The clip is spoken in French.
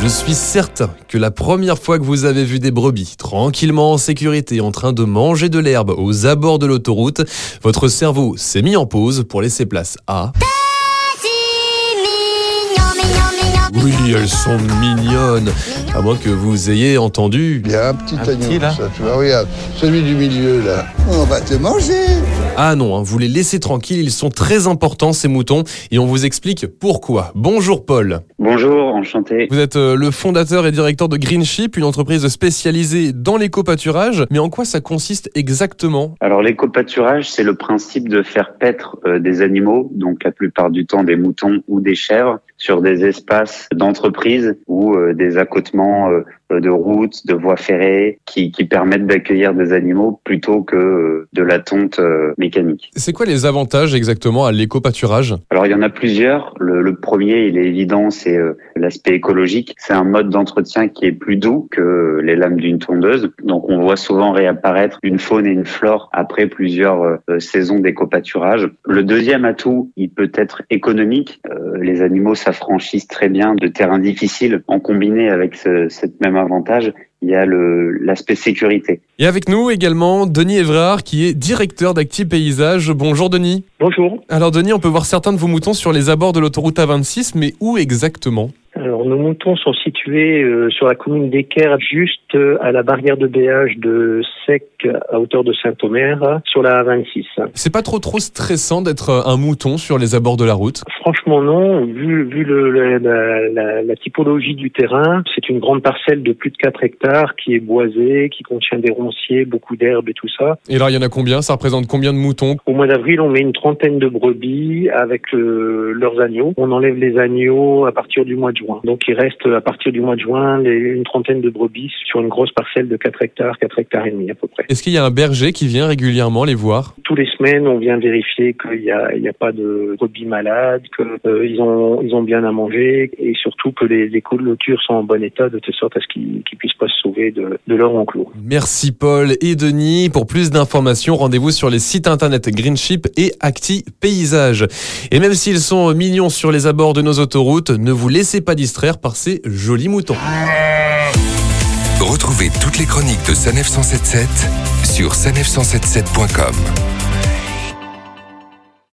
Je suis certain que la première fois que vous avez vu des brebis tranquillement en sécurité en train de manger de l'herbe aux abords de l'autoroute, votre cerveau s'est mis en pause pour laisser place à... Oui, elles sont mignonnes. À moins que vous ayez entendu. Il y a un petit Un agneau, petit, là ça, tu vois, regarde, celui du milieu, là. On va te manger Ah non, hein, vous les laissez tranquilles, ils sont très importants ces moutons et on vous explique pourquoi. Bonjour Paul. Bonjour, enchanté. Vous êtes euh, le fondateur et directeur de Green Sheep, une entreprise spécialisée dans l'éco-pâturage. Mais en quoi ça consiste exactement? Alors l'éco-pâturage, c'est le principe de faire paître euh, des animaux, donc la plupart du temps des moutons ou des chèvres, sur des espaces d'entreprise ou euh, des accotements euh, de routes, de voies ferrées, qui, qui permettent d'accueillir des animaux plutôt que de la tonte euh, mécanique. C'est quoi les avantages exactement à l'éco-pâturage? Alors il y en a plusieurs. Le, le premier, il est évident, c'est euh, l'aspect écologique. C'est un mode d'entretien qui est plus doux que les lames d'une tondeuse. Donc on voit souvent réapparaître une faune et une flore après plusieurs euh, saisons d'éco-pâturage. Le deuxième atout, il peut être économique. Les animaux s'affranchissent très bien de terrains difficiles. En combiné avec ce, cette même avantage, il y a le- l'aspect sécurité. Et avec nous également Denis Evrard qui est directeur d'Acti Paysage. Bonjour Denis. Bonjour. Alors Denis, on peut voir certains de vos moutons sur les abords de l'autoroute A26, mais où exactement? Nos moutons sont situés euh, sur la commune d'Equerre, juste euh, à la barrière de péage de Sec, à hauteur de Saint-Omer, sur la A26. C'est pas trop trop stressant d'être euh, un mouton sur les abords de la route? Franchement, non. Vu, vu le, le- la, la- la typologie du terrain, c'est une grande parcelle de plus de 4 hectares qui est boisée, qui contient des ronciers, beaucoup d'herbes et tout ça. Et là, il y en a combien? Ça représente combien de moutons? Au mois d'avril, on met une trentaine de brebis avec euh, leurs agneaux. On enlève les agneaux à partir du mois de juin. Donc, il reste à partir du mois de juin les- une trentaine de brebis sur une grosse parcelle de 4 hectares, 4 hectares et demi à peu près. Est-ce qu'il y a un berger qui vient régulièrement les voir? Tous les semaines, on vient vérifier qu'il n'y a, il y a pas de brebis malades, qu'ils ont, ils ont bien à manger et surtout que les, les clôtures sont en bon état de telle sorte à ce qu'ils qu'ils puissent pas se sauver de, de leur enclos. Merci Paul et Denis. Pour plus d'informations, rendez-vous sur les sites internet Greenship et Acti Paysage. Et même s'ils sont mignons sur les abords de nos autoroutes, ne vous laissez pas distraire par ces jolis moutons. Retrouvez toutes les chroniques de Sanef 177 sur sanef177.com.